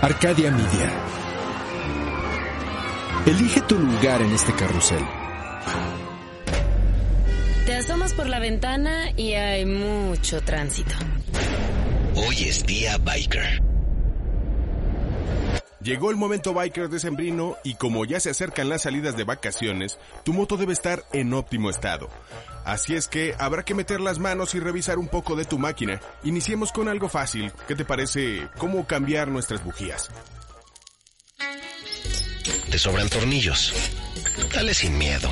Arcadia Media. Elige tu lugar en este carrusel. Te asomas por la ventana y hay mucho tránsito. Hoy es día biker. Llegó el momento biker de Sembrino y como ya se acercan las salidas de vacaciones, tu moto debe estar en óptimo estado. Así es que habrá que meter las manos y revisar un poco de tu máquina. Iniciemos con algo fácil. ¿Qué te parece cómo cambiar nuestras bujías? Te sobran tornillos. Dale sin miedo.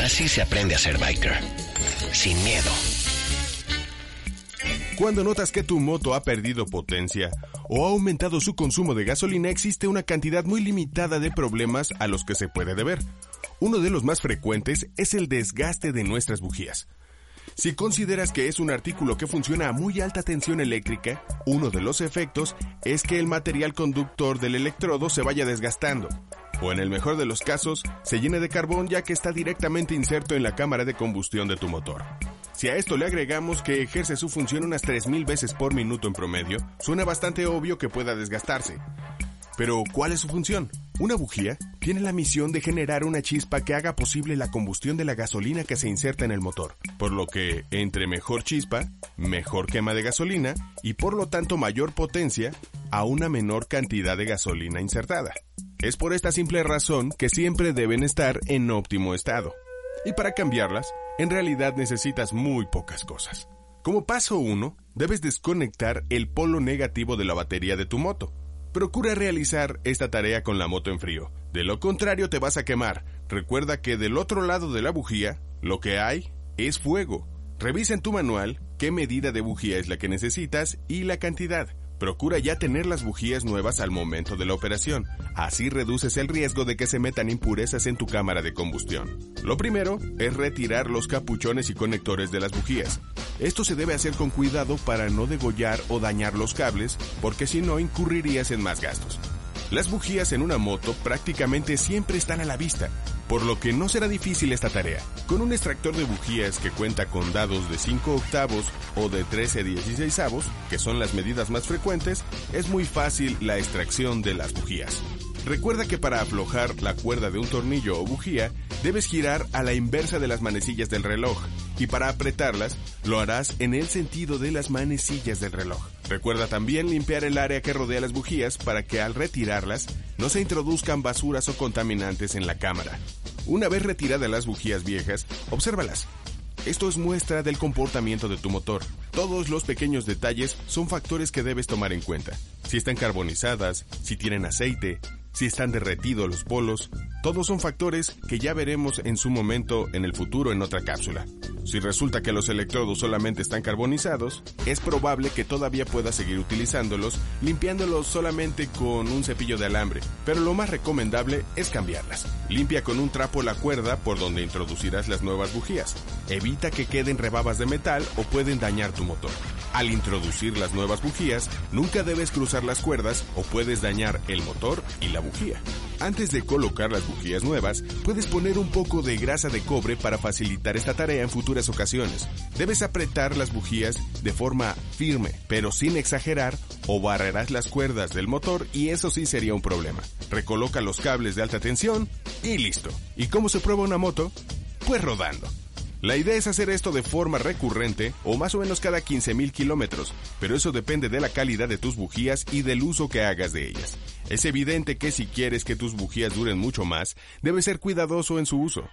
Así se aprende a ser biker. Sin miedo. Cuando notas que tu moto ha perdido potencia o ha aumentado su consumo de gasolina, existe una cantidad muy limitada de problemas a los que se puede deber. Uno de los más frecuentes es el desgaste de nuestras bujías. Si consideras que es un artículo que funciona a muy alta tensión eléctrica, uno de los efectos es que el material conductor del electrodo se vaya desgastando, o en el mejor de los casos, se llene de carbón ya que está directamente inserto en la cámara de combustión de tu motor. Si a esto le agregamos que ejerce su función unas 3.000 veces por minuto en promedio, suena bastante obvio que pueda desgastarse. Pero, ¿cuál es su función? Una bujía tiene la misión de generar una chispa que haga posible la combustión de la gasolina que se inserta en el motor, por lo que entre mejor chispa, mejor quema de gasolina y por lo tanto mayor potencia a una menor cantidad de gasolina insertada. Es por esta simple razón que siempre deben estar en óptimo estado. Y para cambiarlas, en realidad necesitas muy pocas cosas. Como paso 1, debes desconectar el polo negativo de la batería de tu moto. Procura realizar esta tarea con la moto en frío. De lo contrario te vas a quemar. Recuerda que del otro lado de la bujía, lo que hay es fuego. Revisa en tu manual qué medida de bujía es la que necesitas y la cantidad. Procura ya tener las bujías nuevas al momento de la operación. Así reduces el riesgo de que se metan impurezas en tu cámara de combustión. Lo primero es retirar los capuchones y conectores de las bujías. Esto se debe hacer con cuidado para no degollar o dañar los cables, porque si no incurrirías en más gastos. Las bujías en una moto prácticamente siempre están a la vista, por lo que no será difícil esta tarea. Con un extractor de bujías que cuenta con dados de 5 octavos o de 13 16 avos, que son las medidas más frecuentes, es muy fácil la extracción de las bujías. Recuerda que para aflojar la cuerda de un tornillo o bujía, debes girar a la inversa de las manecillas del reloj, y para apretarlas, lo harás en el sentido de las manecillas del reloj. Recuerda también limpiar el área que rodea las bujías para que al retirarlas no se introduzcan basuras o contaminantes en la cámara. Una vez retiradas las bujías viejas, obsérvalas. Esto es muestra del comportamiento de tu motor. Todos los pequeños detalles son factores que debes tomar en cuenta. Si están carbonizadas, si tienen aceite, si están derretidos los polos, todos son factores que ya veremos en su momento en el futuro en otra cápsula. Si resulta que los electrodos solamente están carbonizados, es probable que todavía puedas seguir utilizándolos limpiándolos solamente con un cepillo de alambre, pero lo más recomendable es cambiarlas. Limpia con un trapo la cuerda por donde introducirás las nuevas bujías. Evita que queden rebabas de metal o pueden dañar tu motor. Al introducir las nuevas bujías, nunca debes cruzar las cuerdas o puedes dañar el motor y la bujía. Antes de colocar las bujías nuevas, puedes poner un poco de grasa de cobre para facilitar esta tarea en futuras ocasiones. Debes apretar las bujías de forma firme, pero sin exagerar, o barrerás las cuerdas del motor y eso sí sería un problema. Recoloca los cables de alta tensión y listo. ¿Y cómo se prueba una moto? Pues rodando. La idea es hacer esto de forma recurrente o más o menos cada 15.000 kilómetros, pero eso depende de la calidad de tus bujías y del uso que hagas de ellas. Es evidente que si quieres que tus bujías duren mucho más, debes ser cuidadoso en su uso.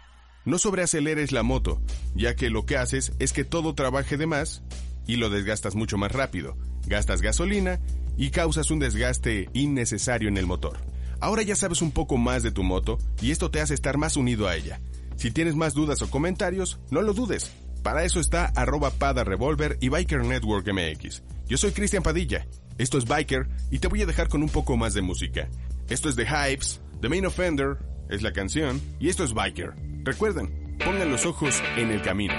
No sobreaceleres la moto, ya que lo que haces es que todo trabaje de más y lo desgastas mucho más rápido, gastas gasolina y causas un desgaste innecesario en el motor. Ahora ya sabes un poco más de tu moto y esto te hace estar más unido a ella. Si tienes más dudas o comentarios, no lo dudes. Para eso está arroba Pada Revolver y Biker Network MX. Yo soy Cristian Padilla. Esto es Biker y te voy a dejar con un poco más de música. Esto es The Hypes, The Main Offender es la canción y esto es Biker. Recuerden, pongan los ojos en el camino.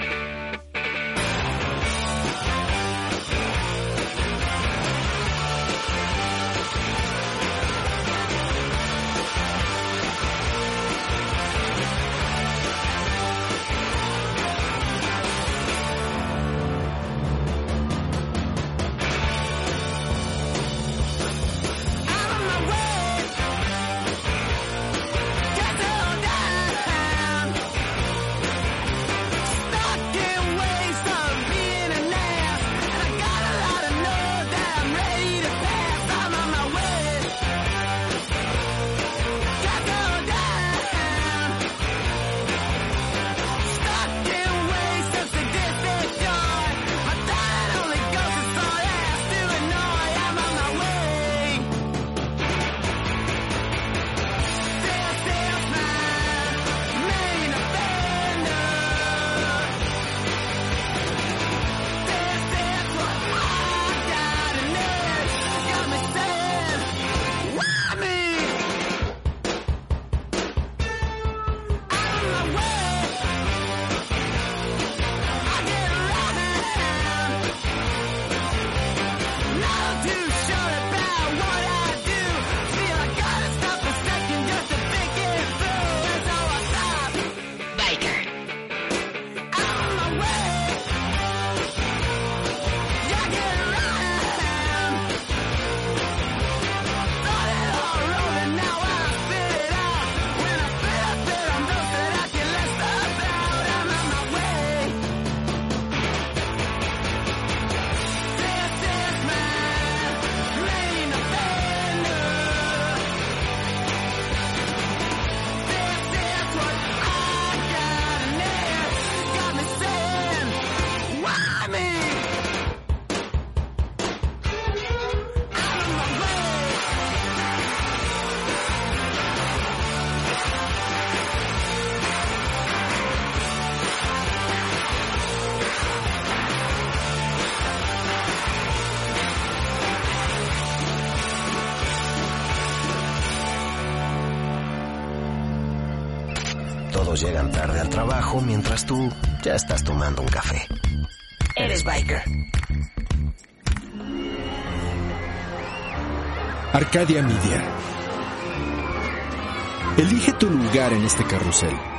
Todos llegan tarde al trabajo mientras tú ya estás tomando un café. Eres biker. Arcadia Media. Elige tu lugar en este carrusel.